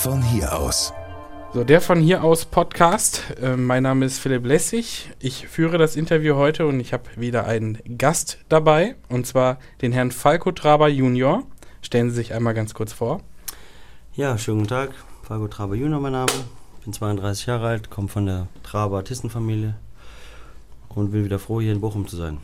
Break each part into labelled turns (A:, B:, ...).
A: von hier aus.
B: So, der von hier aus Podcast. Äh, mein Name ist Philipp Lessig. Ich führe das Interview heute und ich habe wieder einen Gast dabei, und zwar den Herrn Falco Traber Junior. Stellen Sie sich einmal ganz kurz vor.
C: Ja, schönen guten Tag. Falco Traber Junior, mein Name. Bin 32 Jahre alt, komme von der Traber Artistenfamilie und bin wieder froh, hier in Bochum zu sein.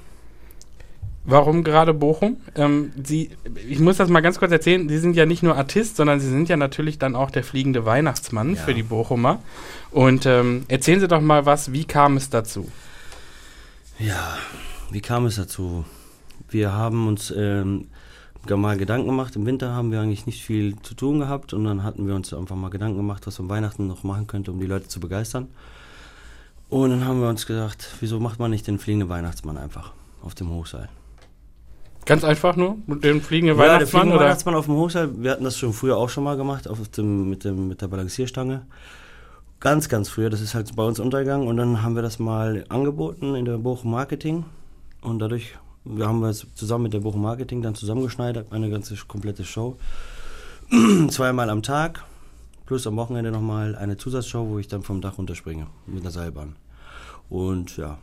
B: Warum gerade Bochum? Ähm, Sie, ich muss das mal ganz kurz erzählen. Sie sind ja nicht nur Artist, sondern Sie sind ja natürlich dann auch der fliegende Weihnachtsmann
C: Ja.
B: für die Bochumer. Und ähm, erzählen Sie doch mal was, wie kam es dazu?
C: Ja, wie kam es dazu? Wir haben uns ähm, mal Gedanken gemacht. Im Winter haben wir eigentlich nicht viel zu tun gehabt und dann hatten wir uns einfach mal Gedanken gemacht, was man Weihnachten noch machen könnte, um die Leute zu begeistern. Und dann haben wir uns gedacht, wieso macht man nicht den fliegenden Weihnachtsmann einfach auf dem Hochseil?
B: Ganz einfach nur mit dem fliegenden
C: Ja, der
B: Weihnachtsmann?
C: fliegende
B: oder?
C: Weihnachtsmann auf dem Hochseil, wir hatten das schon früher auch schon mal gemacht, auf dem, mit, dem, mit der Balancierstange. Ganz, ganz früher, das ist halt bei uns untergegangen und dann haben wir das mal angeboten in der Bochum Marketing und dadurch, wir haben es zusammen mit der Bochum Marketing dann zusammengeschneidert, eine ganze komplette Show. Zweimal am Tag, plus am Wochenende nochmal eine Zusatzshow, wo ich dann vom Dach runterspringe mit einer Seilbahn. Und ja,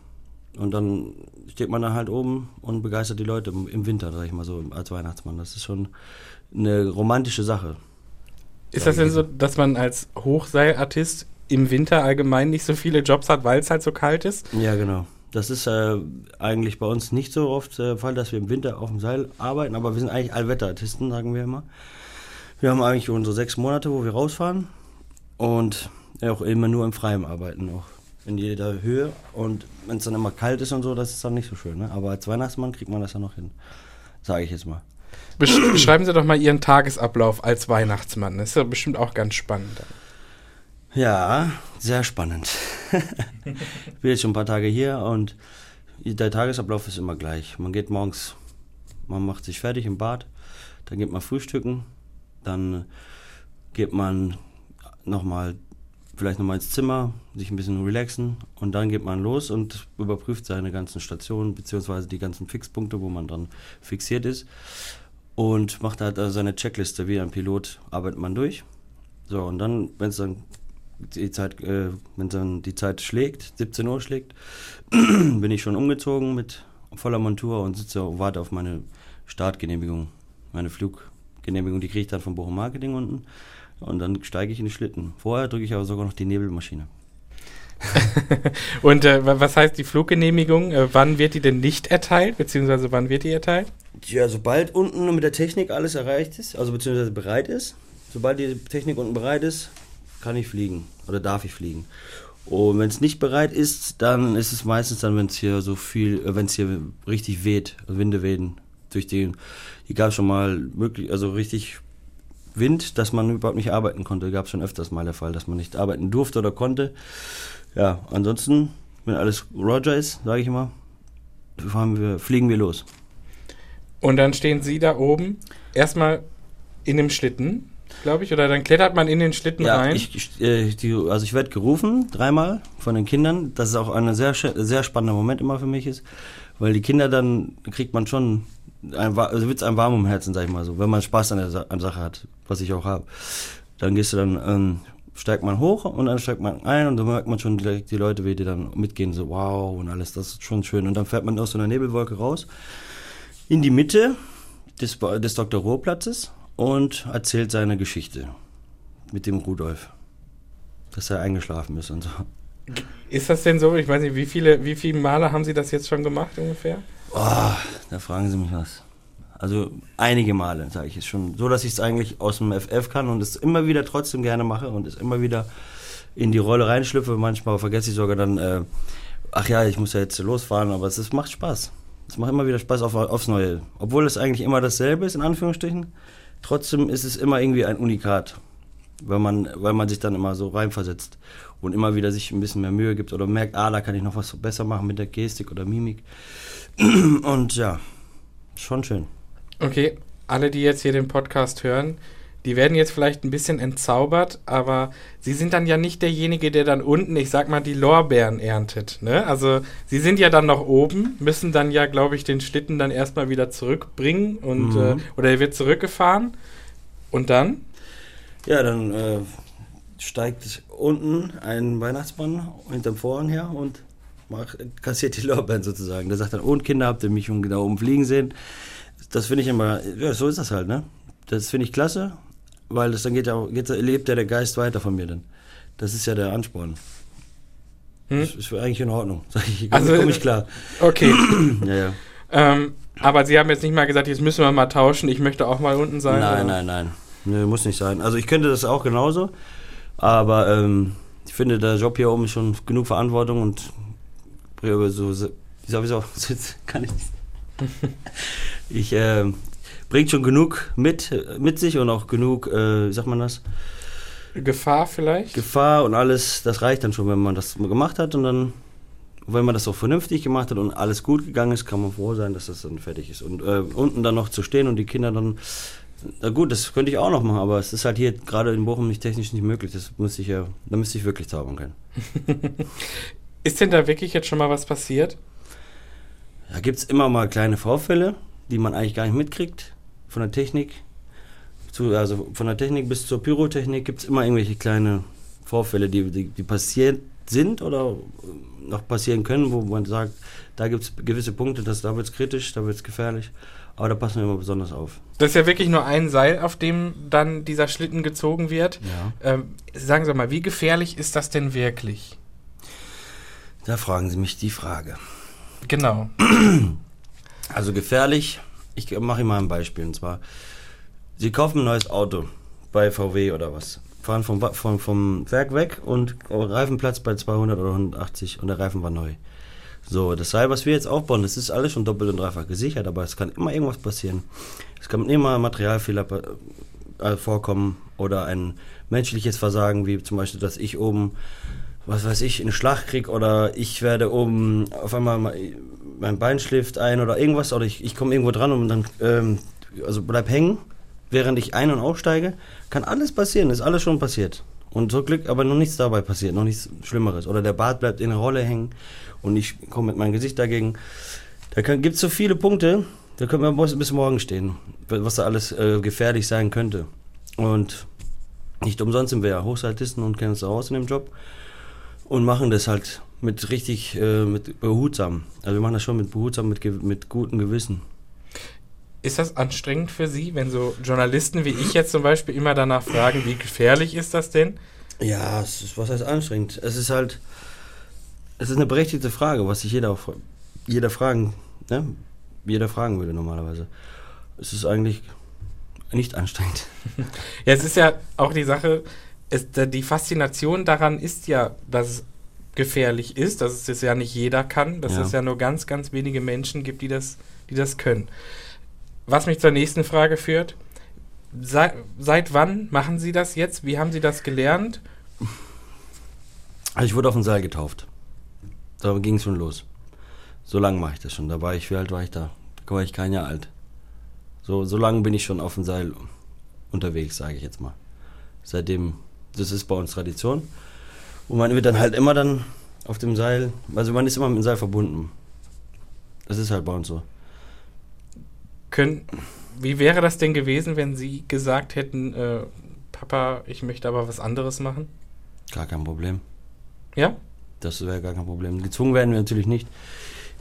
C: und dann steht man da halt oben und begeistert die Leute im Winter, sag ich mal so, als Weihnachtsmann. Das ist schon eine romantische Sache.
B: Ist das denn so, dass man als Hochseilartist im Winter allgemein nicht so viele Jobs hat, weil es halt so kalt ist?
C: Ja, genau. Das ist äh, eigentlich bei uns nicht so oft der Fall, dass wir im Winter auf dem Seil arbeiten, aber wir sind eigentlich Allwetterartisten, sagen wir immer. Wir haben eigentlich unsere sechs Monate, wo wir rausfahren und auch immer nur im Freien arbeiten, auch in jeder Höhe. Und wenn es dann immer kalt ist und so, das ist dann nicht so schön. Ne? Aber als Weihnachtsmann kriegt man das ja noch hin, sage ich jetzt mal.
B: Besch beschreiben Sie doch mal Ihren Tagesablauf als Weihnachtsmann. Das ist ja bestimmt auch ganz spannend.
C: Ja, sehr spannend. ich bin jetzt schon ein paar Tage hier und der Tagesablauf ist immer gleich. Man geht morgens, man macht sich fertig im Bad, dann geht man frühstücken, dann geht man nochmal, vielleicht nochmal ins Zimmer, sich ein bisschen relaxen und dann geht man los und überprüft seine ganzen Stationen beziehungsweise die ganzen Fixpunkte, wo man dann fixiert ist und macht halt also seine Checkliste wie ein Pilot, arbeitet man durch. So, und dann, wenn es dann die Zeit, äh, wenn dann die Zeit schlägt, 17 Uhr schlägt, bin ich schon umgezogen mit voller Montur und sitze und warte auf meine Startgenehmigung, meine Fluggenehmigung, die kriege ich dann vom Bochum Marketing unten und dann steige ich in die Schlitten. Vorher drücke ich aber sogar noch die Nebelmaschine.
B: Und äh, wa- was heißt die Fluggenehmigung? Äh, wann wird die denn nicht erteilt, beziehungsweise wann wird die erteilt?
C: Ja, sobald unten mit der Technik alles erreicht ist, also beziehungsweise bereit ist, sobald die Technik unten bereit ist, kann ich fliegen oder darf ich fliegen. Und wenn es nicht bereit ist, dann ist es meistens dann, wenn es hier so viel, wenn es hier richtig weht, also Winde wehen, durch den, hier gab es schon mal wirklich, also richtig Wind, dass man überhaupt nicht arbeiten konnte. Gab es schon öfters mal der Fall, dass man nicht arbeiten durfte oder konnte. Ja, ansonsten, wenn alles Roger ist, sage ich immer, fahren wir, fliegen wir los.
B: Und dann stehen Sie da oben erstmal in dem Schlitten, glaube ich, oder dann klettert man in den Schlitten
C: Ja,
B: rein.
C: ich, ich, äh, die, also ich werde gerufen, dreimal von den Kindern. Das ist auch ein sehr, sehr spannender Moment immer für mich ist, weil die Kinder dann kriegt man schon, also wird's einem warm um Herzen, sag ich mal so, wenn man Spaß an der Sa an Sache hat, was ich auch habe. Dann gehst du dann, ähm, steigt man hoch und dann steigt man ein und dann merkt man schon direkt die Leute, wie die dann mitgehen, so wow und alles, das ist schon schön. Und dann fährt man aus so einer Nebelwolke raus in die Mitte des, des Dr. Rohrplatzes und erzählt seine Geschichte mit dem Rudolf. Dass er eingeschlafen ist und so.
B: Ist das denn so? Ich weiß nicht, wie viele, wie viele Male haben Sie das jetzt schon gemacht ungefähr?
C: Oh, da fragen Sie mich was. Also einige Male, sage ich es schon. So, dass ich es eigentlich aus dem FF kann und es immer wieder trotzdem gerne mache und es immer wieder in die Rolle reinschlüpfe. Manchmal vergesse ich sogar dann, äh, ach ja, ich muss ja jetzt losfahren, aber es ist, macht Spaß. Es macht immer wieder Spaß auf, aufs Neue. Obwohl es eigentlich immer dasselbe ist, in Anführungsstrichen. Trotzdem ist es immer irgendwie ein Unikat. Weil man, weil man sich dann immer so reinversetzt und immer wieder sich ein bisschen mehr Mühe gibt oder merkt, ah, da kann ich noch was besser machen mit der Gestik oder Mimik. Und ja, schon schön.
B: Okay, alle, die jetzt hier den Podcast hören, die werden jetzt vielleicht ein bisschen entzaubert, aber sie sind dann ja nicht derjenige, der dann unten, ich sag mal, die Lorbeeren erntet. Ne? Also sie sind ja dann noch oben, müssen dann ja, glaube ich, den Schlitten dann erstmal wieder zurückbringen und
C: Mhm.
B: äh, oder er wird zurückgefahren. Und dann?
C: Ja, dann äh, steigt unten ein Weihnachtsmann hinterm Vorhang her und macht, kassiert die Lorbeeren sozusagen. Der sagt dann, und Kinder, habt ihr mich schon da oben fliegen sehen? Das finde ich immer, ja, so ist das halt, ne? Das finde ich klasse, weil das dann geht ja, geht, lebt ja der Geist weiter von mir dann. Das ist ja der Ansporn. Hm? Das ist eigentlich in Ordnung, sag ich. Also komme ich klar.
B: Okay. ja, ja. Ähm, aber Sie haben jetzt nicht mal gesagt, jetzt müssen wir mal tauschen, ich möchte auch mal unten sein.
C: Nein, oder? nein, nein. Nee, muss nicht sein. Also ich könnte das auch genauso, aber ähm, ich finde, der Job hier oben ist schon genug Verantwortung und so, sowieso kann ich ich äh, bringt schon genug mit, mit sich und auch genug, äh, wie sagt man das?
B: Gefahr vielleicht?
C: Gefahr und alles, das reicht dann schon, wenn man das gemacht hat und dann, wenn man das auch vernünftig gemacht hat und alles gut gegangen ist, kann man froh sein, dass das dann fertig ist. Und äh, unten dann noch zu stehen und die Kinder dann, na gut, das könnte ich auch noch machen, aber es ist halt hier gerade in Bochum nicht technisch nicht möglich. Das müsste ich ja, da müsste ich wirklich zaubern können.
B: Ist denn da wirklich jetzt schon mal was passiert?
C: Da gibt es immer mal kleine Vorfälle, die man eigentlich gar nicht mitkriegt von der Technik. Zu, also von der Technik bis zur Pyrotechnik gibt es immer irgendwelche kleine Vorfälle, die, die, die, passiert sind oder noch passieren können, wo man sagt, da gibt es gewisse Punkte, das, da wird es kritisch, da wird es gefährlich. Aber da passen wir immer besonders auf.
B: Das ist ja wirklich nur ein Seil, auf dem dann dieser Schlitten gezogen wird. Ja. Ähm, sagen Sie mal, wie gefährlich ist das denn wirklich?
C: Da fragen Sie mich die Frage.
B: Genau.
C: Also gefährlich, ich mache Ihnen mal ein Beispiel. Und zwar, Sie kaufen ein neues Auto bei VW oder was, fahren vom, vom, vom Werk weg und Reifenplatz bei 200 oder 180 und der Reifen war neu. So, das Seil, was wir jetzt aufbauen, das ist alles schon doppelt und dreifach gesichert, aber es kann immer irgendwas passieren. Es kann immer Materialfehler äh, vorkommen oder ein menschliches Versagen, wie zum Beispiel, dass ich oben was weiß ich, einen Schlag krieg oder ich werde oben auf einmal mein Bein schläft ein oder irgendwas oder ich, ich komme irgendwo dran und dann ähm, also bleib hängen, während ich ein- und aussteige. Kann alles passieren, ist alles schon passiert. Und zum Glück aber noch nichts dabei passiert, noch nichts Schlimmeres. Oder der Bart bleibt in der Rolle hängen und ich komme mit meinem Gesicht dagegen. Da gibt es so viele Punkte, da können wir bis morgen stehen, was da alles äh, gefährlich sein könnte. Und nicht umsonst sind wir ja Hochsaltisten und kennen uns aus in dem Job und machen das halt mit richtig, äh, mit behutsam. Also wir machen das schon mit behutsam, mit, mit gutem Gewissen.
B: Ist das anstrengend für Sie, wenn so Journalisten wie ich jetzt zum Beispiel immer danach fragen, wie gefährlich ist das denn?
C: Ja, es ist, was heißt anstrengend? Es ist halt, es ist eine berechtigte Frage, was sich jeder, jeder fragen, ne? jeder fragen würde normalerweise. Es ist eigentlich nicht anstrengend.
B: ja, es ist ja auch die Sache, es, die Faszination daran ist ja, dass es gefährlich ist, dass es das ja nicht jeder kann, dass ja. es ja nur ganz, ganz wenige Menschen gibt, die das, die das können. Was mich zur nächsten Frage führt. Sei, seit wann machen Sie das jetzt? Wie haben Sie das gelernt?
C: Also ich wurde auf dem Seil getauft. Da ging es schon los. So lange mache ich das schon. Da war ich, wie alt war ich da? Da war ich kein Jahr alt. So, so lange bin ich schon auf dem Seil unterwegs, sage ich jetzt mal. Seitdem das ist bei uns Tradition. Und man wird dann halt immer dann auf dem Seil, also man ist immer mit dem Seil verbunden. Das ist halt bei uns so.
B: Können, wie wäre das denn gewesen, wenn Sie gesagt hätten, äh, Papa, ich möchte aber was anderes machen?
C: Gar kein Problem.
B: Ja?
C: Das wäre gar kein Problem. Gezwungen werden wir natürlich nicht.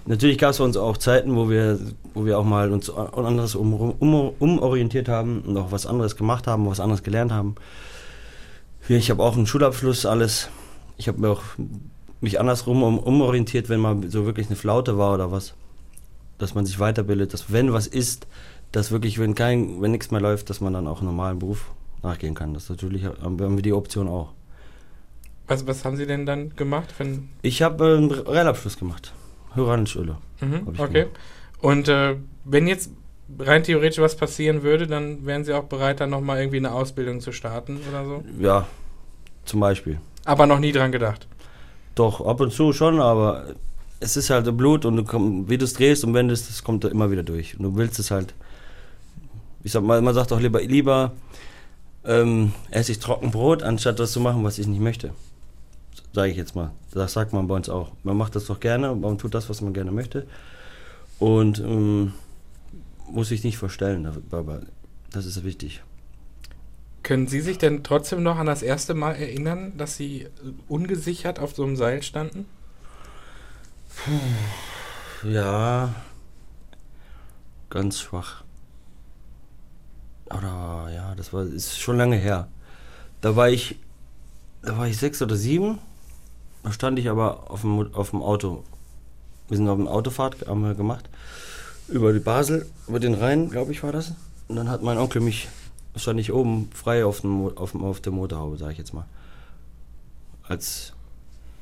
C: Natürlich gab es bei uns auch Zeiten, wo wir, wo wir auch mal uns anders um, um, umorientiert haben und auch was anderes gemacht haben, was anderes gelernt haben. Ich habe auch einen Schulabschluss, alles. Ich habe mir auch mich andersrum um, umorientiert, wenn mal so wirklich eine Flaute war oder was. Dass man sich weiterbildet, dass wenn was ist, dass wirklich, wenn kein, wenn nichts mehr läuft, dass man dann auch einen normalen Beruf nachgehen kann. Das natürlich haben wir die Option auch.
B: Was, was haben Sie denn dann gemacht? Wenn
C: ich habe äh, einen Realabschluss gemacht. Höreranschule.
B: Mhm, okay. Gemacht. Und äh, wenn jetzt rein theoretisch was passieren würde, dann wären Sie auch bereit, dann nochmal irgendwie eine Ausbildung zu starten oder so?
C: Ja, zum Beispiel.
B: Aber noch nie dran gedacht?
C: Doch, ab und zu schon, aber es ist halt Blut und du komm, wie du es drehst und wendest, das kommt da immer wieder durch. Und du willst es halt, ich sag mal, man sagt auch lieber, lieber ähm, esse ich Trockenbrot, anstatt das zu machen, was ich nicht möchte. Sage ich jetzt mal. Das sagt man bei uns auch. Man macht das doch gerne, man tut das, was man gerne möchte. Und ähm, muss ich nicht verstellen, aber das ist wichtig.
B: Können Sie sich denn trotzdem noch an das erste Mal erinnern, dass Sie ungesichert auf so einem Seil standen?
C: Puh, ja, ganz schwach. Oder ja, das war ist schon lange her. Da war ich, da war ich sechs oder sieben. Da stand ich aber auf dem, auf dem Auto. Wir sind auf einer Autofahrt haben wir gemacht über die Basel, über den Rhein, glaube ich, war das. Und dann hat mein Onkel mich stand ich oben frei auf, dem, auf, auf der Motorhaube, sage ich jetzt mal. Als,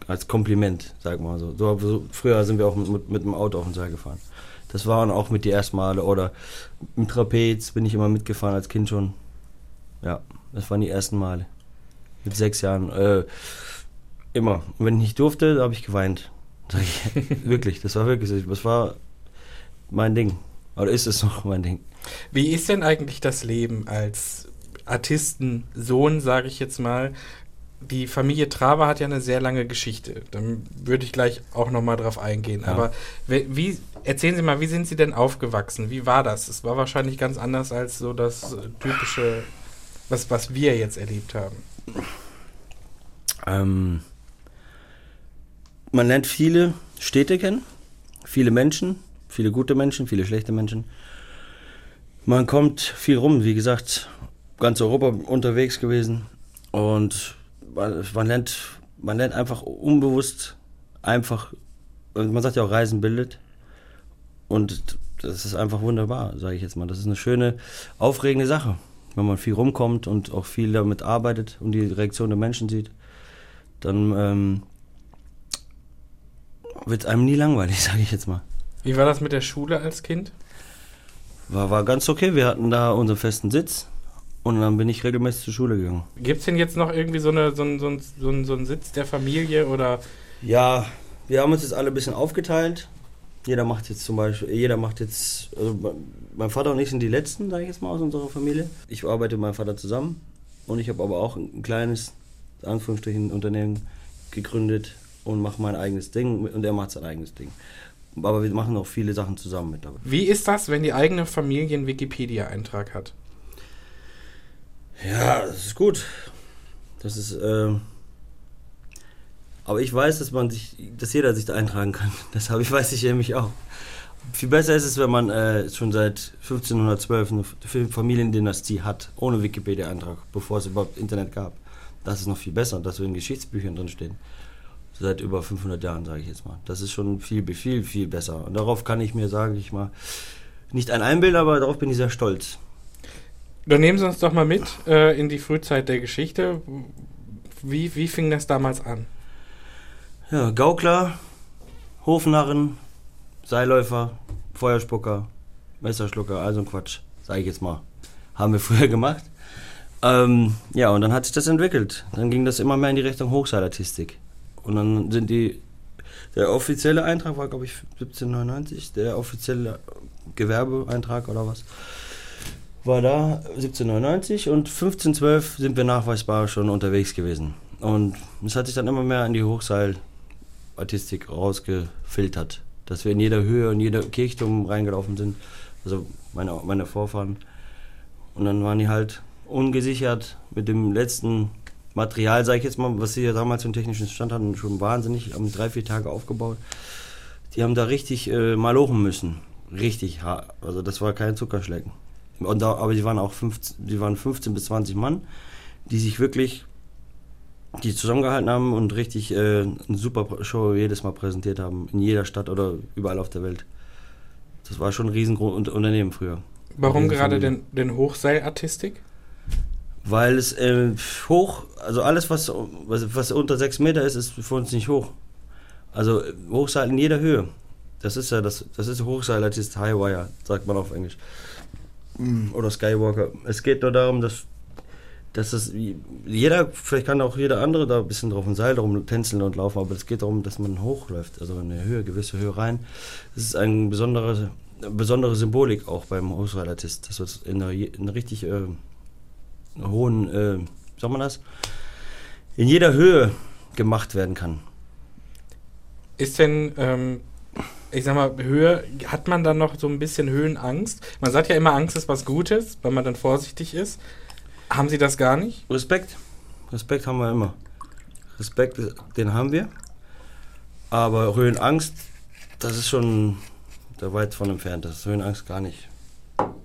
C: als Kompliment, sag mal so. so. so. Früher sind wir auch mit, mit dem Auto auf den Seil gefahren. Das waren auch mit die ersten Male. Oder im Trapez bin ich immer mitgefahren als Kind schon. Ja, das waren die ersten Male. Mit sechs Jahren. Äh, immer. Und wenn ich nicht durfte, da habe ich geweint. Sag ich. wirklich, das war wirklich. Das war mein Ding. Oder ist es noch mein Ding?
B: Wie ist denn eigentlich das Leben als Artistensohn, sage ich jetzt mal? Die Familie Traber hat ja eine sehr lange Geschichte. Dann würde ich gleich auch nochmal drauf eingehen. Ja. Aber wie, erzählen Sie mal, wie sind Sie denn aufgewachsen? Wie war das? Es war wahrscheinlich ganz anders als so das typische, was, was wir jetzt erlebt haben.
C: Ähm, man lernt viele Städte kennen, viele Menschen, viele gute Menschen, viele schlechte Menschen. Man kommt viel rum, wie gesagt, ganz Europa unterwegs gewesen und man, man lernt, man lernt einfach unbewusst einfach, man sagt ja auch Reisen bildet und das ist einfach wunderbar, sage ich jetzt mal. Das ist eine schöne, aufregende Sache, wenn man viel rumkommt und auch viel damit arbeitet und die Reaktion der Menschen sieht, dann ähm, wird es einem nie langweilig, sage ich jetzt mal.
B: Wie war das mit der Schule als Kind?
C: War, war ganz okay. Wir hatten da unseren festen Sitz und dann bin ich regelmäßig zur Schule gegangen.
B: Gibt es denn jetzt noch irgendwie so, eine, so, ein, so, ein, so, ein, so einen Sitz der Familie oder?
C: Ja, wir haben uns jetzt alle ein bisschen aufgeteilt. Jeder macht jetzt zum Beispiel, jeder macht jetzt, also mein Vater und ich sind die Letzten, sage ich jetzt mal, aus unserer Familie. Ich arbeite mit meinem Vater zusammen und ich habe aber auch ein kleines, Anführungsstrichen, Unternehmen gegründet und mache mein eigenes Ding und er macht sein eigenes Ding aber wir machen auch viele Sachen zusammen mit dabei.
B: Wie ist das, wenn die eigene Familie einen Wikipedia-Eintrag hat?
C: Ja, das ist gut. Das ist, äh, aber ich weiß, dass man sich, dass jeder sich da eintragen kann. Das habe ich, weiß ich nämlich auch. Viel besser ist es, wenn man äh, schon seit 1512 eine Familiendynastie hat, ohne Wikipedia-Eintrag, bevor es überhaupt Internet gab. Das ist noch viel besser, dass wir in Geschichtsbüchern drin stehen seit über 500 Jahren, sage ich jetzt mal. Das ist schon viel, viel, viel besser. Und darauf kann ich mir, sage ich mal, nicht ein Einbild, aber darauf bin ich sehr stolz.
B: Dann nehmen Sie uns doch mal mit äh, in die Frühzeit der Geschichte. Wie, wie fing das damals an?
C: Ja, Gaukler, Hofnarren, Seilläufer, Feuerspucker, Messerschlucker, also ein Quatsch, sage ich jetzt mal. Haben wir früher gemacht. Ähm, ja, und dann hat sich das entwickelt. Dann ging das immer mehr in die Richtung Hochseilartistik. Und dann sind die, der offizielle Eintrag war, glaube ich, 1799, der offizielle Gewerbeeintrag oder was, war da 1799 und 1512 sind wir nachweisbar schon unterwegs gewesen. Und es hat sich dann immer mehr in die Hochseilartistik rausgefiltert, dass wir in jeder Höhe und jeder Kirchturm reingelaufen sind, also meine, meine Vorfahren. Und dann waren die halt ungesichert mit dem letzten Material, sage ich jetzt mal, was sie ja damals im technischen Stand hatten, schon wahnsinnig, haben drei, vier Tage aufgebaut. Die haben da richtig äh, malochen müssen. Richtig. Also das war kein Zuckerschlecken. Und da, aber die waren auch 15, die waren 15 bis 20 Mann, die sich wirklich die zusammengehalten haben und richtig äh, eine super Show jedes Mal präsentiert haben. In jeder Stadt oder überall auf der Welt. Das war schon ein riesengroßes Unternehmen früher.
B: Warum gerade den, den Hochseilartistik?
C: Weil es äh, hoch, also alles, was, was, was unter 6 Meter ist, ist für uns nicht hoch. Also Hochseil in jeder Höhe. Das ist ja das, das ist Hochseil, das ist Highwire, sagt man auf Englisch. Mm, oder Skywalker. Es geht nur darum, dass, dass es jeder, vielleicht kann auch jeder andere da ein bisschen drauf ein Seil drum tänzeln und laufen, aber es geht darum, dass man hochläuft, also in eine Höhe, gewisse Höhe rein. Das ist eine besondere, besondere Symbolik auch beim Hochseilartist. Das wird in einer, in einer richtig äh, hohen, äh, sagt man das, in jeder Höhe gemacht werden kann.
B: Ist denn, ähm, ich sag mal, Höhe, hat man dann noch so ein bisschen Höhenangst? Man sagt ja immer, Angst ist was Gutes, weil man dann vorsichtig ist. Haben Sie das gar nicht?
C: Respekt. Respekt haben wir immer. Respekt, den haben wir. Aber Höhenangst, das ist schon da weit von entfernt. Das ist Höhenangst gar nicht.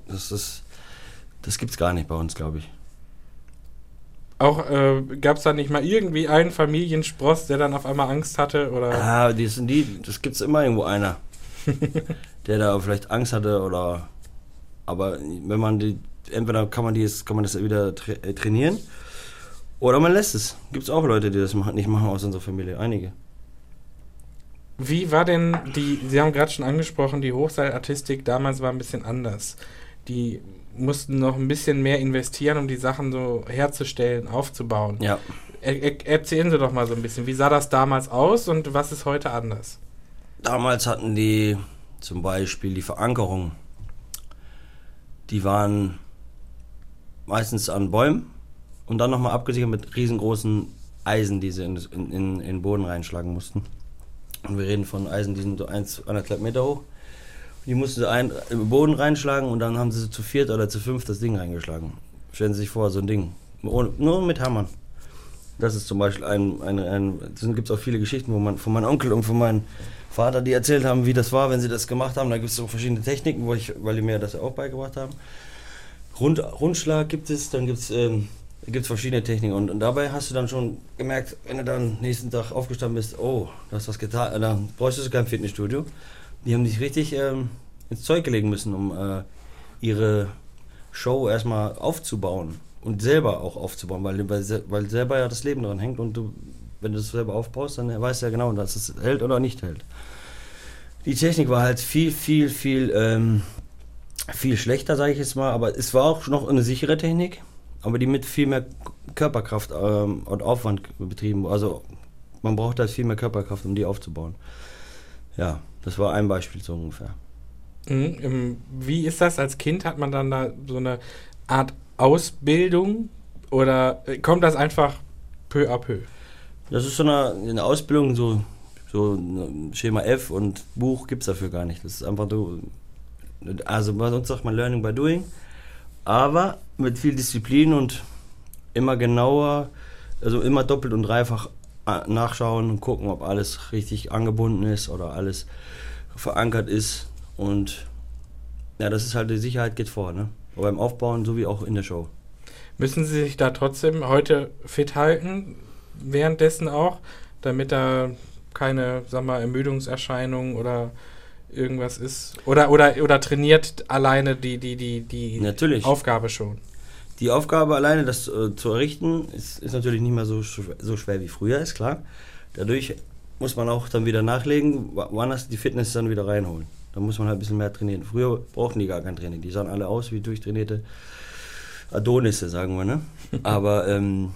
C: Das ist, das gibt's gar nicht bei uns, glaube ich.
B: Auch äh, gab es da nicht mal irgendwie einen Familienspross, der dann auf einmal Angst hatte? Oder?
C: Ah, die sind die, das gibt's immer irgendwo einer, der da vielleicht Angst hatte oder. Aber wenn man die, entweder kann man die, kann man das wieder tra äh, trainieren oder man lässt es. Gibt es auch Leute, die das nicht machen aus unserer Familie, einige.
B: Wie war denn die, Sie haben gerade schon angesprochen, die Hochseilartistik damals war ein bisschen anders. Die mussten noch ein bisschen mehr investieren, um die Sachen so herzustellen, aufzubauen.
C: Ja.
B: Er, er, erzählen Sie doch mal so ein bisschen, wie sah das damals aus und was ist heute anders?
C: Damals hatten die zum Beispiel die Verankerung, die waren meistens an Bäumen und dann nochmal abgesichert mit riesengroßen Eisen, die sie in, in, in, in den Boden reinschlagen mussten. Und wir reden von Eisen, die sind so 1,5 Meter hoch. Die mussten sie ein, im Boden reinschlagen und dann haben sie zu viert oder zu fünf das Ding reingeschlagen. Stellen Sie sich vor, so ein Ding. Ohne, nur mit Hammern. Das ist zum Beispiel ein, ein, ein es gibt auch viele Geschichten, wo man von meinem Onkel und von meinem Vater, die erzählt haben, wie das war, wenn sie das gemacht haben. Da gibt es so verschiedene Techniken, wo ich, weil die mir das auch beigebracht haben. Rund, Rundschlag gibt es, dann gibt es ähm, verschiedene Techniken. Und, und, dabei hast du dann schon gemerkt, wenn du dann nächsten Tag aufgestanden bist, oh, du hast was getan, dann bräuchtest du kein Fitnessstudio. Die haben sich richtig ähm, ins Zeug legen müssen, um äh, ihre Show erstmal aufzubauen und selber auch aufzubauen, weil, weil, weil selber ja das Leben daran hängt und du, wenn du das selber aufbaust, dann weißt du ja genau, dass es hält oder nicht hält. Die Technik war halt viel, viel, viel, ähm, viel schlechter, sage ich jetzt mal, aber es war auch noch eine sichere Technik, aber die mit viel mehr Körperkraft ähm, und Aufwand betrieben. Also man braucht halt viel mehr Körperkraft, um die aufzubauen. Ja, das war ein Beispiel so ungefähr.
B: Mhm. Wie ist das? Als Kind hat man dann da so eine Art Ausbildung oder kommt das einfach peu à peu?
C: Das ist so eine, eine Ausbildung, so, so Schema F und Buch gibt es dafür gar nicht. Das ist einfach so, also bei uns sagt man Learning by Doing, aber mit viel Disziplin und immer genauer, also immer doppelt und dreifach nachschauen und gucken, ob alles richtig angebunden ist oder alles verankert ist. Und ja, das ist halt die Sicherheit geht vor, ne? Beim Aufbauen sowie auch in der Show.
B: Müssen Sie sich da trotzdem heute fit halten, währenddessen auch, damit da keine, sag mal, Ermüdungserscheinungen oder irgendwas ist? Oder, oder, oder trainiert alleine die, die, die, die
C: Natürlich.
B: Aufgabe schon?
C: Die Aufgabe alleine, das äh, zu errichten, ist, ist natürlich nicht mehr so, so schwer wie früher, ist klar. Dadurch muss man auch dann wieder nachlegen, woanders die Fitness dann wieder reinholen. Da muss man halt ein bisschen mehr trainieren. Früher brauchten die gar kein Training. Die sahen alle aus wie durchtrainierte Adonisse, sagen wir. Ne? Aber ähm,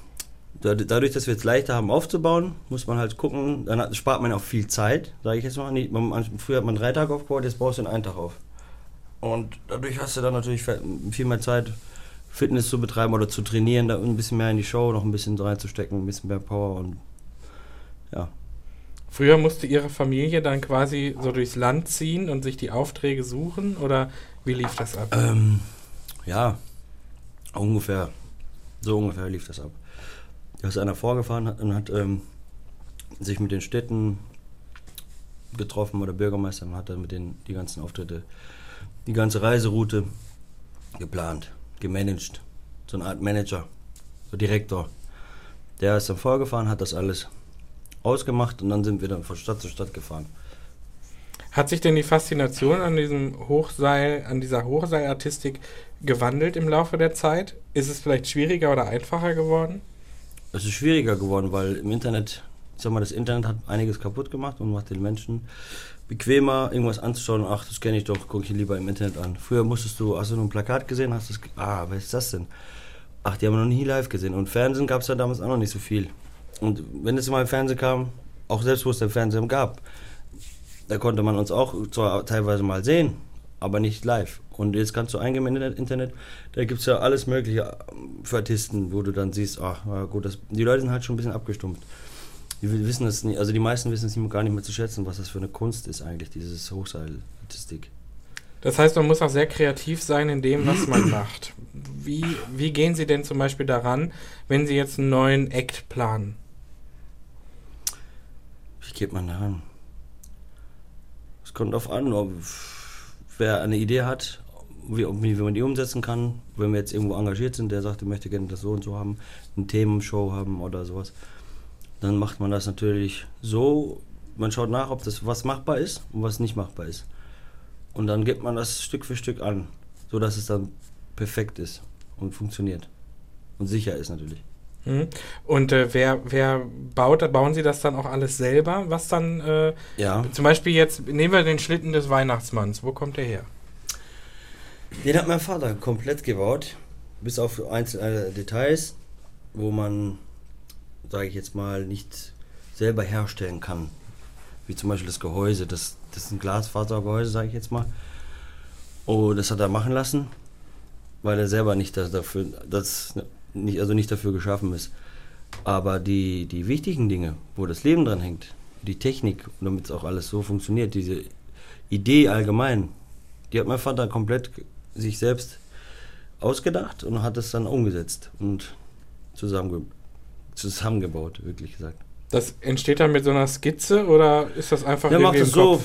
C: dadurch, dass wir es leichter haben aufzubauen, muss man halt gucken, dann spart man auch viel Zeit, sage ich jetzt mal. Früher hat man drei Tage aufgebaut, jetzt baust du in einen Tag auf. Und dadurch hast du dann natürlich viel mehr Zeit, Fitness zu betreiben oder zu trainieren, da ein bisschen mehr in die Show, noch ein bisschen reinzustecken, ein bisschen mehr Power und ja.
B: Früher musste Ihre Familie dann quasi so durchs Land ziehen und sich die Aufträge suchen oder wie lief das ab?
C: Ähm, ja, ungefähr. So ungefähr lief das ab. Da ist einer vorgefahren hat und hat ähm, sich mit den Städten getroffen oder Bürgermeister und hat dann mit den die ganzen Auftritte, die ganze Reiseroute geplant, gemanagt. So eine Art Manager, so Direktor. Der ist dann vorgefahren, hat das alles ausgemacht und dann sind wir dann von Stadt zu Stadt gefahren.
B: Hat sich denn die Faszination an diesem Hochseil, an dieser Hochseilartistik gewandelt im Laufe der Zeit? Ist es vielleicht schwieriger oder einfacher geworden?
C: Es ist schwieriger geworden, weil im Internet, ich sag mal, das Internet hat einiges kaputt gemacht und macht den Menschen bequemer, irgendwas anzuschauen. Ach, das kenne ich doch, gucke ich lieber im Internet an. Früher musstest du, hast du nur ein Plakat gesehen, hast das, ah, was ist das denn? Ach, die haben wir noch nie live gesehen. Und Fernsehen gab es ja damals auch noch nicht so viel. Und wenn es mal im Fernsehen kam, auch selbst wo es den Fernsehen gab, da konnte man uns auch zwar teilweise mal sehen, aber nicht live. Und jetzt kannst du eingeben im Internet, da gibt es ja alles Mögliche für Artisten, wo du dann siehst, ach, gut, das, die Leute sind halt schon ein bisschen abgestumpft. Die wissen es nicht, also die meisten wissen es gar nicht mehr zu schätzen, was das für eine Kunst ist eigentlich, dieses Hochseilartistik.
B: Das heißt, man muss auch sehr kreativ sein in dem, was man macht. wie, wie gehen Sie denn zum Beispiel daran, wenn Sie jetzt einen neuen Act planen?
C: Wie geht man daran? Es kommt darauf an, ob wer eine Idee hat, wie, wie man die umsetzen kann. Wenn wir jetzt irgendwo engagiert sind, der sagt, ich möchte gerne das so und so haben, eine Themenshow haben oder sowas, dann macht man das natürlich so. Man schaut nach, ob das was machbar ist und was nicht machbar ist. Und dann gibt man das Stück für Stück an, sodass es dann perfekt ist und funktioniert. Und sicher ist natürlich.
B: Mhm. Und äh, wer, wer baut, bauen Sie das dann auch alles selber? Was dann, äh,
C: Ja.
B: zum Beispiel jetzt, nehmen wir den Schlitten des Weihnachtsmanns. Wo kommt der her?
C: Den hat mein Vater komplett gebaut, bis auf einzelne Details, wo man, sage ich jetzt mal, nicht selber herstellen kann. Wie zum Beispiel das Gehäuse, das, das ist ein Glasfasergehäuse, sage ich jetzt mal. Und das hat er machen lassen, weil er selber nicht dafür, das nicht, also nicht dafür geschaffen ist. Aber die, die wichtigen Dinge, wo das Leben dran hängt, die Technik, damit es auch alles so funktioniert, diese Idee allgemein, die hat mein Vater komplett sich selbst ausgedacht und hat es dann umgesetzt und zusammenge zusammengebaut, wirklich gesagt.
B: Das entsteht dann mit so einer Skizze oder ist das einfach
C: Der macht es so,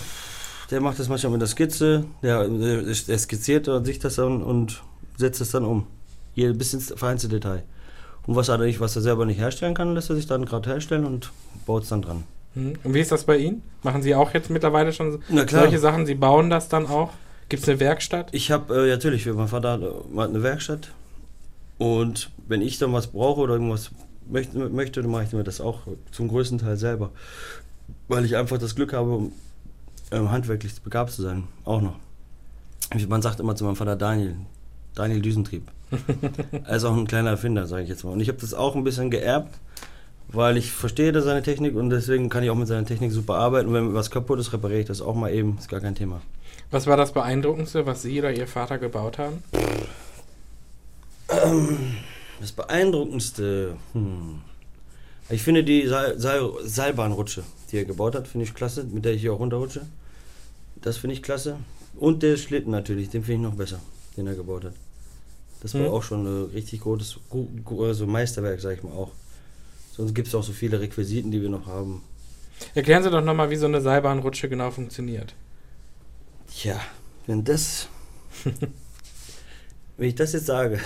C: der macht das manchmal mit der Skizze, der, der, skizziert sich das dann und setzt es dann um. Hier bis ins feinste Detail. Und was er, nicht, was er selber nicht herstellen kann, lässt er sich dann gerade herstellen und baut es dann dran.
B: Mhm. Und wie ist das bei Ihnen? Machen Sie auch jetzt mittlerweile schon solche Sachen? Sie bauen das dann auch? Gibt es eine Werkstatt?
C: Ich habe äh, natürlich, mein Vater äh, hat eine Werkstatt und wenn ich dann was brauche oder irgendwas möchte, möchte dann mache ich mir das auch zum größten Teil selber, weil ich einfach das Glück habe, ähm, handwerklich begabt zu sein, auch noch. Man sagt immer zu meinem Vater Daniel, Daniel Düsentrieb. er ist auch ein kleiner Erfinder, sage ich jetzt mal. Und ich habe das auch ein bisschen geerbt, weil ich verstehe da seine Technik und deswegen kann ich auch mit seiner Technik super arbeiten. Und wenn was kaputt ist, repariere ich das auch mal eben, ist gar kein Thema.
B: Was war das Beeindruckendste, was Sie oder Ihr Vater gebaut haben?
C: Das beeindruckendste, hm. ich finde die Seil Seil Seilbahnrutsche, die er gebaut hat, finde ich klasse, mit der ich hier auch runterrutsche. Das finde ich klasse. Und der Schlitten natürlich, den finde ich noch besser, den er gebaut hat. Das war
B: Hm.
C: auch schon ein richtig gutes gu- gu- also Meisterwerk, sag ich mal auch. Sonst gibt es auch so viele Requisiten, die wir noch haben.
B: Erklären Sie doch nochmal, wie so eine Seilbahnrutsche genau funktioniert.
C: Tja, wenn das. wenn ich das jetzt sage.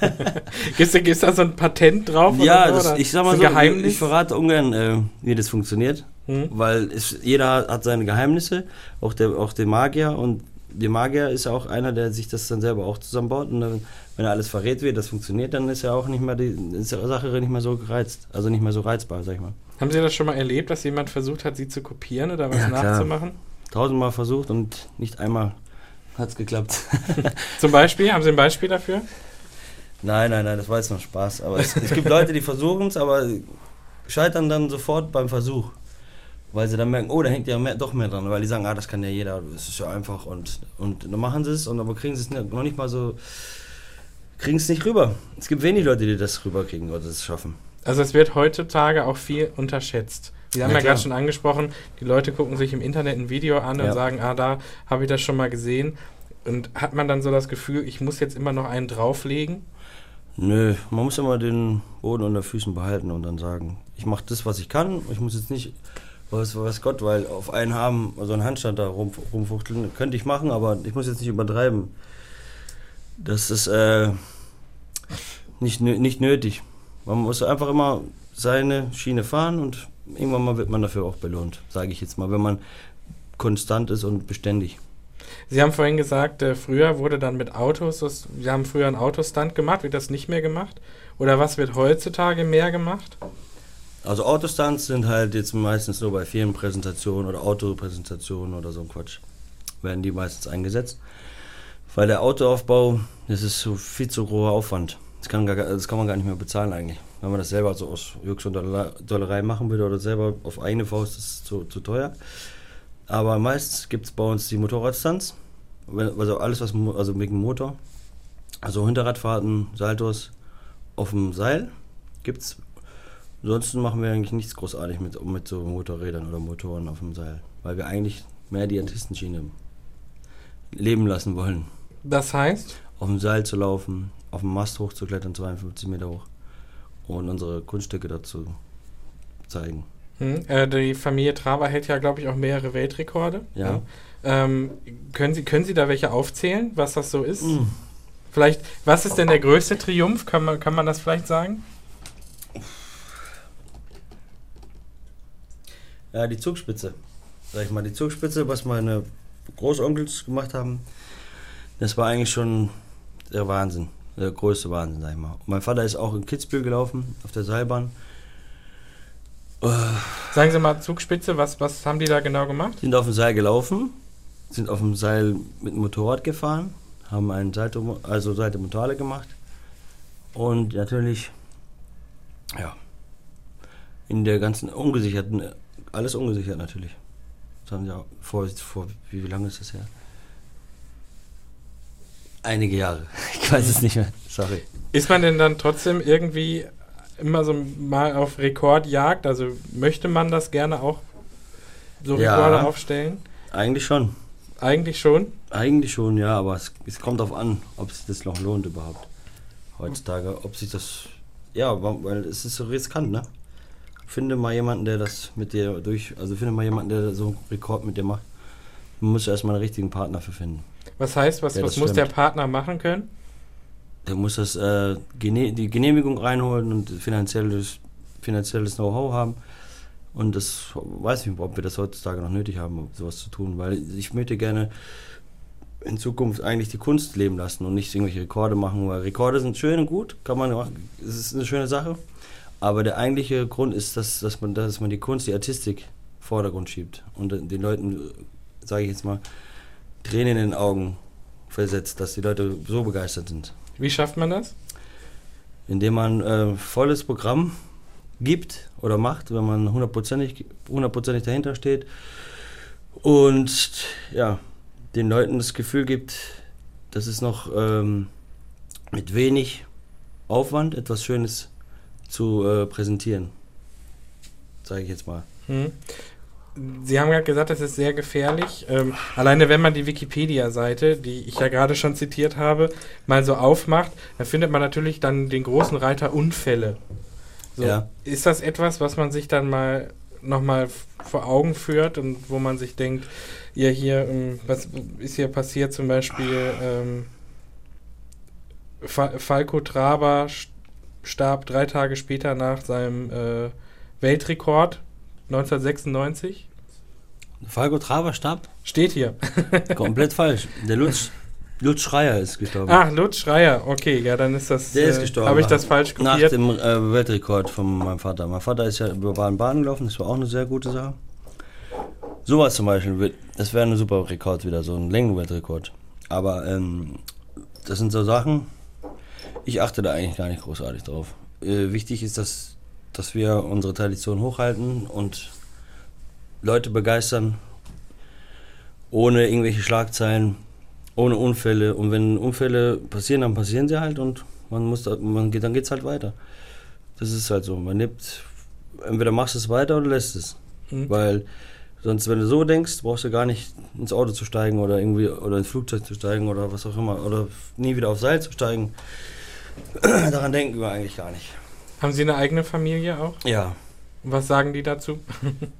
B: Gibt es da so ein Patent drauf?
C: ja,
B: oder
C: das,
B: oder
C: ich sag mal
B: ist
C: so,
B: Geheimnis?
C: ich verrate ungern, äh, wie das funktioniert.
B: Hm?
C: Weil es, jeder hat seine Geheimnisse, auch der, auch der Magier. Und der Magier ist ja auch einer, der sich das dann selber auch zusammenbaut. Und dann, wenn er alles verrät, wie das funktioniert, dann ist ja auch nicht mehr die ist die Sache nicht mehr so gereizt. Also nicht mehr so reizbar, sag ich mal.
B: Haben Sie das schon mal erlebt, dass jemand versucht hat, Sie zu kopieren oder was
C: Ja, klar.
B: nachzumachen?
C: Tausendmal versucht und nicht einmal hat es geklappt.
B: Zum Beispiel, haben Sie ein Beispiel dafür?
C: nein, nein, nein, das war jetzt noch Spaß. Aber es, es gibt Leute, die versuchen es, aber scheitern dann sofort beim Versuch. Weil sie dann merken, oh, da hängt ja mehr, doch mehr dran. Weil die sagen, ah, das kann ja jeder, das ist ja einfach. Und, und dann machen sie es, und aber kriegen sie es noch nicht mal so, kriegen es nicht rüber. Es gibt wenig Leute, die das rüberkriegen oder das schaffen.
B: Also es wird heutzutage auch viel unterschätzt. Sie haben
C: Ja,
B: ja, gerade schon angesprochen, die Leute gucken sich im Internet ein Video an und
C: Ja.
B: sagen, ah, da habe ich das schon mal gesehen. Und hat man dann so das Gefühl, ich muss jetzt immer noch einen drauflegen?
C: Nö, man muss immer den Boden unter Füßen behalten und dann sagen, ich mache das, was ich kann. Ich muss jetzt nicht, was weiß Gott, weil auf einen haben, so einen Handstand da rum, rumfuchteln, könnte ich machen, aber ich muss jetzt nicht übertreiben. Das ist äh, nicht, nicht nötig. Man muss einfach immer seine Schiene fahren und irgendwann mal wird man dafür auch belohnt, sage ich jetzt mal, wenn man konstant ist und beständig.
B: Sie haben vorhin gesagt, äh, früher wurde dann mit Autos, das, Sie haben früher einen Autostand gemacht, wird das nicht mehr gemacht? Oder was wird heutzutage mehr gemacht?
C: Also Autostunts sind halt jetzt meistens nur bei Firmenpräsentationen oder Autopräsentationen oder so ein Quatsch. Werden die meistens eingesetzt. Weil der Autoaufbau, das ist so viel zu hoher Aufwand. Das kann, gar, das kann man gar nicht mehr bezahlen eigentlich. Wenn man das selber so aus Jux und Dollerei machen würde oder selber auf eigene Faust, ist zu, zu teuer. Aber meistens gibt es bei uns die Motorradstunts. Wenn- Also alles, was also mit dem Motor. Also Hinterradfahrten, Saltos auf dem Seil gibt's Ansonsten machen wir eigentlich nichts großartig mit, mit so Motorrädern oder Motoren auf dem Seil, weil wir eigentlich mehr die Artistenschiene leben lassen wollen.
B: Das heißt,
C: Auf dem Seil zu laufen, auf dem Mast hochzuklettern, 52 Meter hoch. Und unsere Kunststücke dazu zeigen.
B: Hm, äh, die Familie Traber hält ja, glaube ich, auch mehrere Weltrekorde.
C: Ja.
B: Ne? Ähm, können, Sie, können Sie da welche aufzählen, was das so ist?
C: Mm.
B: Vielleicht, was ist denn der größte Triumph? Kann man, kann man das vielleicht sagen?
C: Ja, die Zugspitze. Sag ich mal, die Zugspitze, was meine Großonkels gemacht haben, das war eigentlich schon der Wahnsinn. Der größte Wahnsinn, sag ich mal. Und mein Vater ist auch in Kitzbühel gelaufen, auf der Seilbahn.
B: Sagen Sie mal, Zugspitze, was, was haben die da genau gemacht?
C: Sind auf dem Seil gelaufen, sind auf dem Seil mit dem Motorrad gefahren, haben einen Seite, also Seite Motorrad gemacht und natürlich, ja, in der ganzen ungesicherten, alles ungesichert natürlich. Das haben sie auch vor, vor wie, wie lange ist das her? Einige Jahre. Ich weiß es nicht mehr. Sorry.
B: Ist man denn dann trotzdem irgendwie immer so mal auf Rekordjagd? Also möchte man das gerne auch so
C: Ja.
B: Rekorde aufstellen?
C: Eigentlich schon.
B: Eigentlich schon.
C: Eigentlich schon, ja, aber es, es kommt darauf an, ob sich das noch lohnt überhaupt. Heutzutage, ob sich das. Ja, weil es ist so riskant, ne? Finde mal jemanden, der das mit dir durch. Also finde mal jemanden, der so einen Rekord mit dir macht. Man muss erstmal einen richtigen Partner für finden.
B: Was heißt, was,
C: Ja,
B: was muss der. Partner machen können?
C: Der muss das, äh, die Genehmigung reinholen und finanzielles, finanzielles Know-how haben. Und das weiß ich nicht, ob wir das heutzutage noch nötig haben, sowas zu tun. Weil ich möchte gerne in Zukunft eigentlich die Kunst leben lassen und nicht irgendwelche Rekorde machen, weil Rekorde sind schön und gut, kann man machen, es ist eine schöne Sache. Aber der eigentliche Grund ist, dass, dass, man, dass man die Kunst, die Artistik Vordergrund schiebt und den Leuten, sage ich jetzt mal, Tränen in den Augen versetzt, dass die Leute so begeistert sind
B: Wie schafft man das?
C: indem man äh, volles Programm gibt oder macht, wenn man hundertprozentig, hundertprozentig dahinter steht und ja, den Leuten das Gefühl gibt, dass es noch ähm, mit wenig Aufwand etwas Schönes zu äh, präsentieren. Sage ich jetzt mal.
B: Hm. Sie haben gerade gesagt, das ist sehr gefährlich. Ähm, alleine wenn man die Wikipedia-Seite, die ich ja gerade schon zitiert habe, mal so aufmacht, dann findet man natürlich dann den großen Reiter Unfälle. So,
C: Ja.
B: Ist das etwas, was man sich dann mal nochmal vor Augen führt und wo man sich denkt, ja hier, ähm, was ist hier passiert zum Beispiel, ähm, Fa Falco Traber st- starb drei Tage später nach seinem äh, Weltrekord 1996.
C: Falco Traber starb?
B: Steht hier.
C: Komplett falsch. Der Lutz, Lutz Schreier ist gestorben.
B: Ach, Lutz Schreier. Okay, ja, dann ist das.
C: Der ist
B: äh,
C: gestorben.
B: Habe ich das falsch
C: Nach
B: kopiert?
C: dem äh, Weltrekord von meinem Vater. Mein Vater ist ja über Baden-Baden gelaufen, das war auch eine sehr gute Sache. Sowas zum Beispiel, wird- das wäre ein super Rekord wieder, so ein Längenweltrekord. Aber ähm, das sind so Sachen, ich achte da eigentlich gar nicht großartig drauf. Äh, wichtig ist, dass, dass wir unsere Tradition hochhalten und Leute begeistern, ohne irgendwelche Schlagzeilen, ohne Unfälle. Und wenn Unfälle passieren, dann passieren sie halt und man muss man geht, dann geht's halt weiter. Das ist halt so. Man lebt, entweder machst du es weiter oder lässt es.
B: Hm.
C: Weil sonst, wenn du so denkst, brauchst du gar nicht ins Auto zu steigen oder irgendwie oder ins Flugzeug zu steigen oder was auch immer. Oder nie wieder aufs Seil zu steigen. Daran denken wir eigentlich gar nicht.
B: Haben Sie eine eigene Familie auch?
C: Ja.
B: Was sagen die dazu?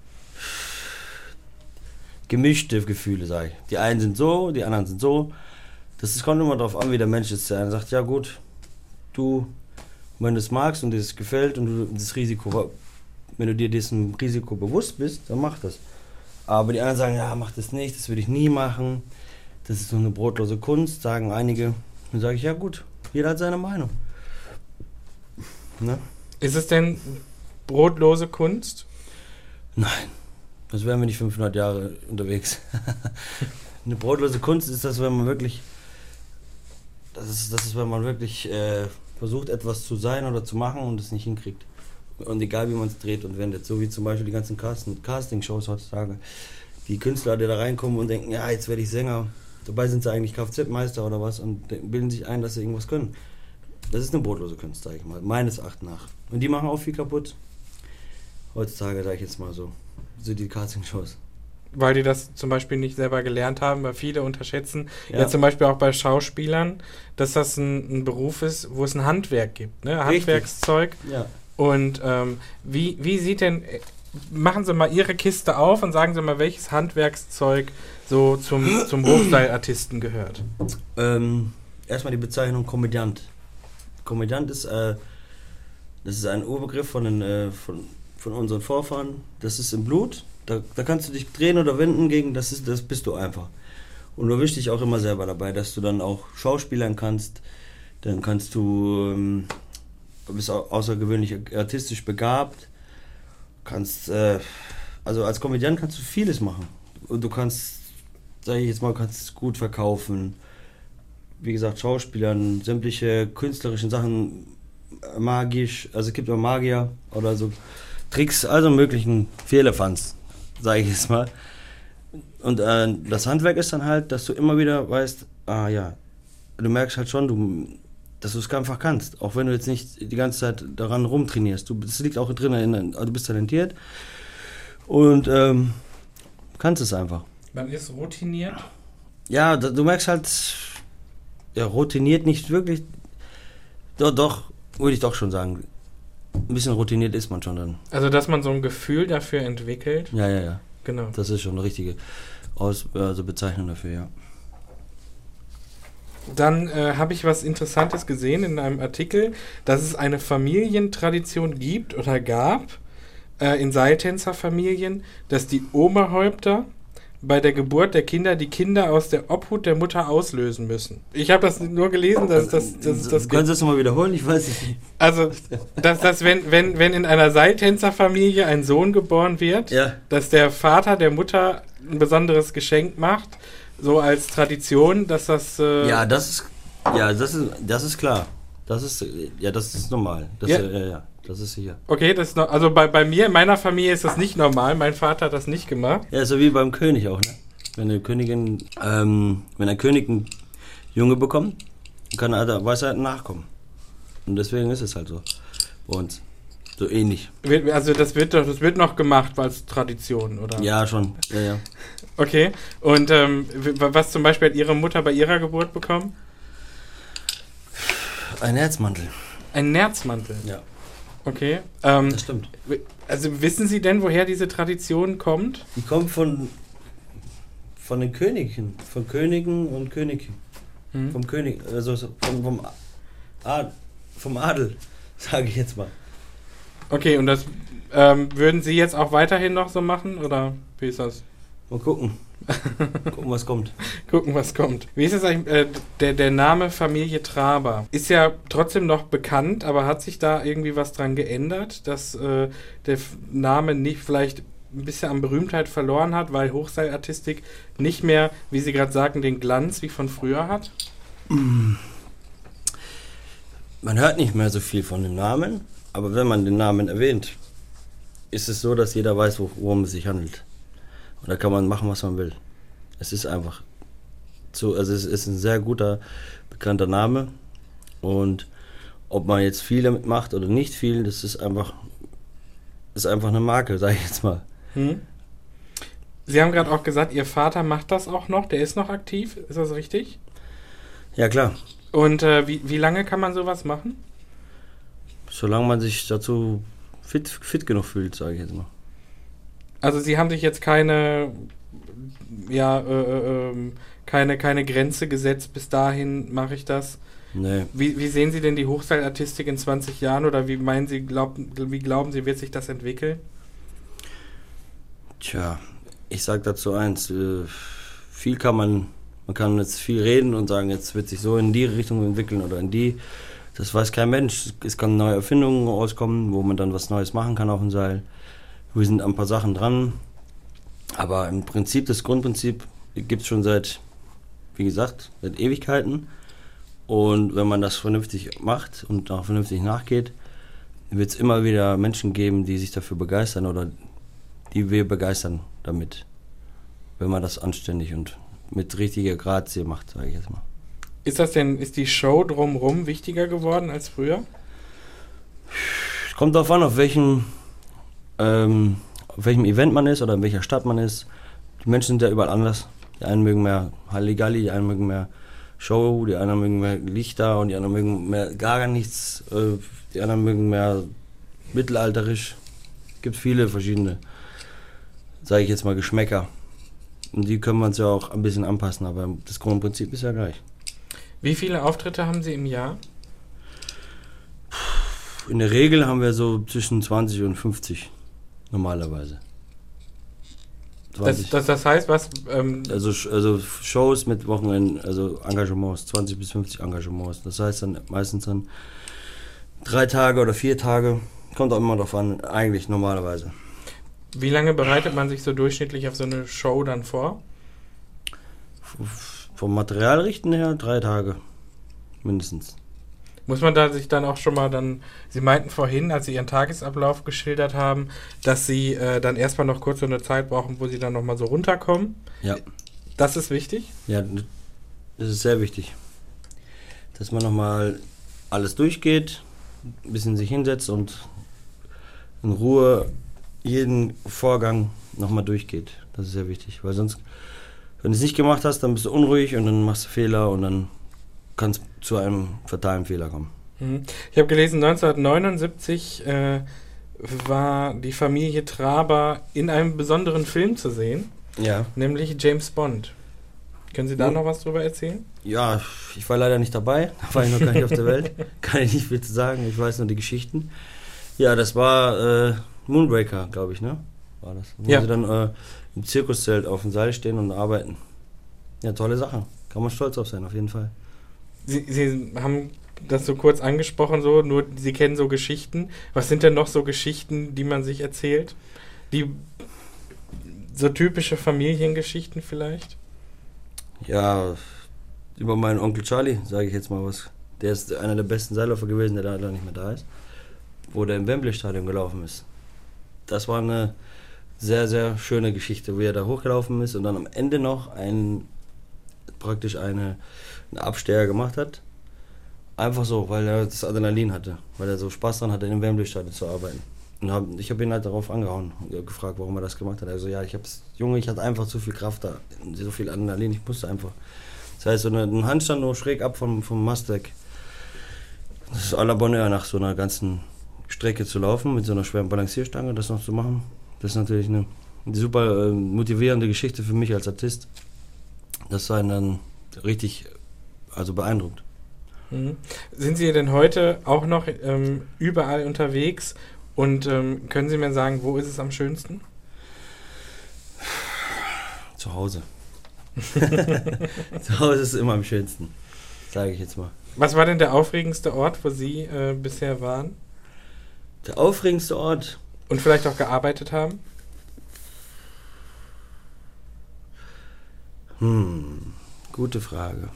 C: gemischte Gefühle, sage ich. Die einen sind so, die anderen sind so. Das ist- kommt immer darauf an, wie der Mensch ist. Der eine sagt, ja gut, du, wenn du es magst und dir das gefällt und du das Risiko, wenn du dir diesem Risiko bewusst bist, dann mach das. Aber die anderen sagen, ja, mach das nicht, das würde ich nie machen. Das ist so eine brotlose Kunst, sagen einige. Dann sage ich, ja gut, jeder hat seine Meinung. Ne?
B: Ist es denn brotlose Kunst?
C: Nein, das wären wir nicht 500 Jahre unterwegs. Eine brotlose Kunst ist das, wenn man wirklich, das ist, das ist wenn man wirklich äh, versucht, etwas zu sein oder zu machen und es nicht hinkriegt. Und egal wie man es dreht und wendet, so wie zum Beispiel die ganzen Casting- Casting-Shows heutzutage. Die Künstler, die da reinkommen und denken, ja, jetzt werde ich Sänger. Dabei sind sie eigentlich Kfz-Meister oder was und de- bilden sich ein, dass sie irgendwas können. Das ist eine brotlose Kunst, sage ich mal, meines Erachtens nach. Und die machen auch viel kaputt. Heutzutage, sage ich jetzt mal so. So die Casting-Shows.
B: weil die das zum Beispiel nicht selber gelernt haben, weil viele unterschätzen, ja,
C: Ja.
B: zum Beispiel auch bei Schauspielern, dass das ein, ein Beruf ist, wo es ein Handwerk gibt, ne?
C: Richtig.
B: Handwerkszeug.
C: Ja.
B: Und ähm, wie, wie sieht denn, äh, machen Sie mal Ihre Kiste auf und sagen Sie mal, welches Handwerkszeug so zum, zum Hochseilartisten gehört.
C: Ähm, erstmal die Bezeichnung Komödiant. Komödiant ist, äh, das ist ein Urbegriff von, den, äh, von, von unseren Vorfahren. Das ist im Blut. Da, da kannst du dich drehen oder wenden gegen, das, ist, das bist du einfach. Und du erwischst dich auch immer selber dabei, dass du dann auch Schauspielern kannst. Dann kannst du, ähm, bist au- außergewöhnlich artistisch begabt. Kannst, äh, also als Komödiant kannst du vieles machen. Und du kannst, sag ich jetzt mal, kannst gut verkaufen wie gesagt, Schauspielern, sämtliche künstlerischen Sachen, äh, magisch, also es gibt auch Magier oder so Tricks, also möglichen Vierlefanz, sage ich jetzt mal. Und äh, das Handwerk ist dann halt, dass du immer wieder weißt, ah ja, du merkst halt schon, du, dass du es einfach kannst, auch wenn du jetzt nicht die ganze Zeit daran rumtrainierst. Du, das liegt auch drin, in, also du bist talentiert und ähm, kannst es einfach.
B: Man ist routiniert.
C: Ja, du merkst halt, ja, routiniert nicht wirklich. Doch, doch, würde ich doch schon sagen. Ein bisschen routiniert ist man schon dann.
B: Also, dass man so ein Gefühl dafür entwickelt.
C: Ja, ja, ja.
B: Genau.
C: Das ist schon eine richtige Aus also Bezeichnung dafür, ja.
B: Dann äh, habe ich was Interessantes gesehen in einem Artikel, dass es eine Familientradition gibt oder gab äh, in Seiltänzerfamilien, dass die Oberhäupter bei der Geburt der Kinder die Kinder aus der Obhut der Mutter auslösen müssen. Ich habe das nur gelesen, dass das, das, das
C: Können Sie das nochmal wiederholen? Ich weiß nicht.
B: also, dass das, wenn, wenn, wenn in einer Seiltänzerfamilie ein Sohn geboren wird,
C: Ja.
B: dass der Vater der Mutter ein besonderes Geschenk macht, so als Tradition, dass das. Äh,
C: Ja, das ist, ja, das ist, das ist klar. Das ist, ja, das ist normal. Das,
B: Ja.
C: Ja, ja, das ist sicher.
B: Okay, das ist noch, also bei, bei mir, in meiner Familie ist das nicht normal. Mein Vater hat das nicht gemacht.
C: Ja, so wie beim König auch, ne? Wenn eine Königin, ähm, wenn ein König einen Junge bekommt, kann er der Weisheit nachkommen. Und deswegen ist es halt so. Bei uns. So ähnlich.
B: Also das wird doch, das wird noch gemacht als Tradition, oder?
C: Ja, schon. Ja, ja.
B: Okay. Und ähm, was zum Beispiel hat Ihre Mutter bei ihrer Geburt bekommen?
C: Ein Herzmantel.
B: Ein Nerzmantel.
C: Ja,
B: Okay. Ähm,
C: das stimmt.
B: also wissen Sie denn, woher diese Tradition kommt?
C: Die kommt von, von den Königen. Von Königen und Königen.
B: Hm?
C: Vom König, also so vom, vom, Ad, vom Adel, sage ich jetzt mal.
B: Okay, und das ähm, würden Sie jetzt auch weiterhin noch so machen, oder wie ist das?
C: Mal gucken. gucken, was kommt.
B: Gucken, was kommt. Wie ist es eigentlich, äh, der, der Name Familie Traber ist ja trotzdem noch bekannt, aber hat sich da irgendwie was dran geändert, dass äh, der Name nicht vielleicht ein bisschen an Berühmtheit verloren hat, weil Hochseilartistik nicht mehr, wie Sie gerade sagten, den Glanz wie von früher hat?
C: Man hört nicht mehr so viel von dem Namen, aber wenn man den Namen erwähnt, ist es so, dass jeder weiß, wo- worum es sich handelt. Und da kann man machen, was man will. Es ist einfach so, also es ist ein sehr guter, bekannter Name. Und ob man jetzt viel damit macht oder nicht viel, das ist einfach, ist einfach eine Marke, sage ich jetzt mal.
B: Hm? Sie haben gerade auch gesagt, Ihr Vater macht das auch noch, der ist noch aktiv, ist das richtig?
C: Ja klar,
B: Und äh, wie, wie lange kann man sowas machen?
C: solange man sich dazu fit, fit genug fühlt, sage ich jetzt mal.
B: Also Sie haben sich jetzt keine, ja, äh, äh, ähm, keine, keine Grenze gesetzt, bis dahin mache ich das.
C: Nee.
B: Wie, wie sehen Sie denn die Hochseilartistik in 20 Jahren oder wie meinen Sie, glaub, wie glauben Sie, wird sich das entwickeln?
C: Tja, ich sag dazu eins, äh, viel kann man, man kann jetzt viel reden und sagen, jetzt wird sich so in die Richtung entwickeln oder in die. Das weiß kein Mensch. Es kann neue Erfindungen rauskommen, wo man dann was Neues machen kann auf dem Seil. Wir sind an ein paar Sachen dran. Aber im Prinzip, das Grundprinzip gibt es schon seit, wie gesagt, seit Ewigkeiten. Und wenn man das vernünftig macht und auch vernünftig nachgeht, wird es immer wieder Menschen geben, die sich dafür begeistern oder die wir begeistern damit. Wenn man das anständig und mit richtiger Grazie macht, sage ich jetzt mal.
B: Ist das denn, ist die Show drumrum wichtiger geworden als früher?
C: Kommt darauf an, auf welchem, ähm, auf welchem Event man ist oder in welcher Stadt man ist. die Menschen sind ja überall anders. Die einen mögen mehr Halligalli, die einen mögen mehr Show, die anderen mögen mehr Lichter und die anderen mögen mehr gar nichts. Äh, die anderen mögen mehr mittelalterisch. Gibt viele verschiedene, sage ich jetzt mal, Geschmäcker. Und die können wir uns ja auch ein bisschen anpassen, aber das Grundprinzip ist ja gleich.
B: Wie viele Auftritte haben Sie im Jahr?
C: In der Regel haben wir so zwischen 20 und 50 normalerweise.
B: Das, das, das, heißt, was? Ähm
C: also, also Shows mit Wochenenden, also Engagements, 20 bis 50 Engagements. Das heißt dann meistens dann drei Tage oder vier Tage. Kommt auch immer drauf an, eigentlich normalerweise.
B: Wie lange bereitet man sich so durchschnittlich auf so eine Show dann vor?
C: Vom Materialrichten her drei Tage mindestens.
B: Muss man da sich dann auch schon mal dann, Sie meinten vorhin, als Sie Ihren Tagesablauf geschildert haben, dass Sie äh, dann erstmal noch kurz so eine Zeit brauchen, wo Sie dann nochmal so runterkommen.
C: Ja.
B: Das ist wichtig?
C: Ja, das ist sehr wichtig. Dass man nochmal alles durchgeht, ein bisschen sich hinsetzt und in Ruhe jeden Vorgang nochmal durchgeht. Das ist sehr wichtig, weil sonst, wenn du es nicht gemacht hast, dann bist du unruhig und dann machst du Fehler und dann kann es zu einem fatalen Fehler kommen.
B: Mhm. Ich habe gelesen, 1979 äh, war die Familie Traber in einem besonderen Film zu sehen,
C: ja.
B: nämlich James Bond. Können Sie da ja. noch was drüber erzählen?
C: Ja, ich war leider nicht dabei, da war ich noch gar nicht auf der Welt. Kann ich nicht viel zu sagen, ich weiß nur die Geschichten. Ja, das war äh, Moonbreaker, glaube ich, ne? War das. Wo
B: ja.
C: sie dann äh, im Zirkuszelt auf dem Seil stehen und arbeiten. Ja, tolle Sache. Kann man stolz auf sein, auf jeden Fall.
B: Sie, Sie haben das so kurz angesprochen, so, nur Sie kennen so Geschichten. Was sind denn noch so Geschichten, die man sich erzählt? Die so typische Familiengeschichten vielleicht?
C: Ja, über meinen Onkel Charlie sage ich jetzt mal was. Der ist einer der besten Seilläufer gewesen, der leider nicht mehr da ist. Wo der im Wembley-Stadion gelaufen ist. Das war eine sehr, sehr schöne Geschichte, wie er da hochgelaufen ist und dann am Ende noch ein, praktisch eine einen Absteher gemacht hat. Einfach so, weil er das Adrenalin hatte, weil er so Spaß daran hatte, in dem Wembley-Stadion zu arbeiten. Und hab, ich habe ihn halt darauf angehauen und gefragt, warum er das gemacht hat. Also ja, ich hab's, Junge, ich hatte einfach zu viel Kraft da, so viel Adrenalin, ich musste einfach. Das heißt, so ein Handstand nur schräg ab vom, vom Mastdeck. Das ist à la Bonheur, nach so einer ganzen Strecke zu laufen, mit so einer schweren Balancierstange, das noch zu machen. Das ist natürlich eine, eine super äh, motivierende Geschichte für mich als Artist. Das war dann richtig also beeindruckt.
B: Mhm. Sind Sie denn heute auch noch ähm, überall unterwegs und ähm, können Sie mir sagen, wo ist es am schönsten?
C: Zu Hause. Zu Hause ist es immer am schönsten, sage ich jetzt mal.
B: Was war denn der aufregendste Ort, wo Sie äh, bisher waren?
C: Der aufregendste Ort?
B: Und vielleicht auch gearbeitet haben?
C: Hm, gute Frage.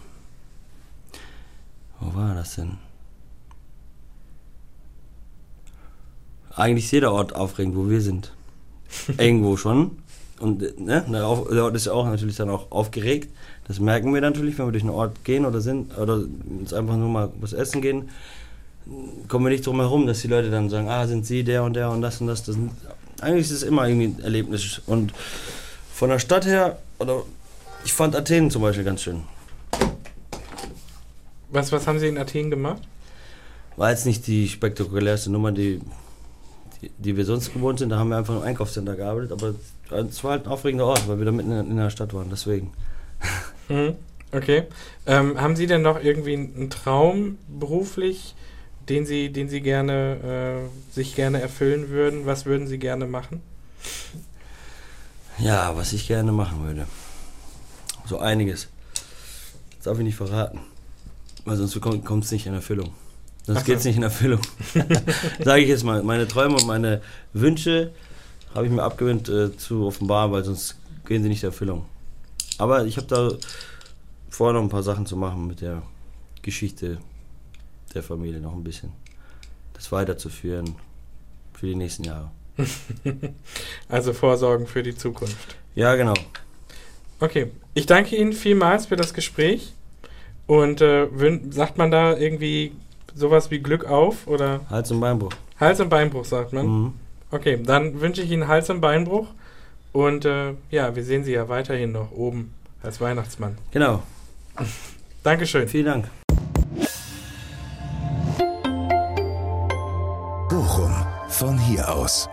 C: Wo war das denn? Eigentlich ist jeder Ort aufregend, wo wir sind. Irgendwo schon. Und ne, der Ort ist ja auch natürlich dann auch aufgeregt. Das merken wir natürlich, wenn wir durch einen Ort gehen oder sind oder uns einfach nur mal was essen gehen. Kommen wir nicht drum herum, dass die Leute dann sagen, ah, sind sie der und der und das und das. das sind, eigentlich ist es immer irgendwie ein Erlebnis. Und von der Stadt her, oder ich fand Athen zum Beispiel ganz schön.
B: Was, was haben Sie in Athen gemacht?
C: War jetzt nicht die spektakulärste Nummer, die, die, die wir sonst gewohnt sind. Da haben wir einfach im Einkaufscenter gearbeitet, aber es war halt ein aufregender Ort, weil wir da mitten in, der Stadt waren, deswegen.
B: Mhm. Okay. Ähm, haben Sie denn noch irgendwie einen Traum beruflich, den Sie, den Sie gerne, äh, sich gerne erfüllen würden? Was würden Sie gerne machen?
C: Ja, was ich gerne machen würde. So einiges. Das darf ich nicht verraten. Weil sonst kommt es nicht in Erfüllung. Sonst so. geht es nicht in Erfüllung. Sage ich jetzt mal. Meine Träume und meine Wünsche habe ich mir abgewöhnt äh, zu offenbaren, weil sonst gehen sie nicht in Erfüllung. Aber ich habe da vor, noch ein paar Sachen zu machen mit der Geschichte der Familie noch ein bisschen. Das weiterzuführen für die nächsten Jahre.
B: also Vorsorgen für die Zukunft.
C: Ja, genau.
B: Okay, ich danke Ihnen vielmals für das Gespräch. Und äh, sagt man da irgendwie sowas wie Glück auf? Oder?
C: Hals- und Beinbruch.
B: Hals- und Beinbruch sagt man. Mhm. Okay, dann wünsche ich Ihnen Hals- und Beinbruch. Und äh, ja, wir sehen Sie ja weiterhin noch oben als Weihnachtsmann.
C: Genau.
B: Dankeschön.
C: Vielen Dank.
A: Bochum, von hier aus.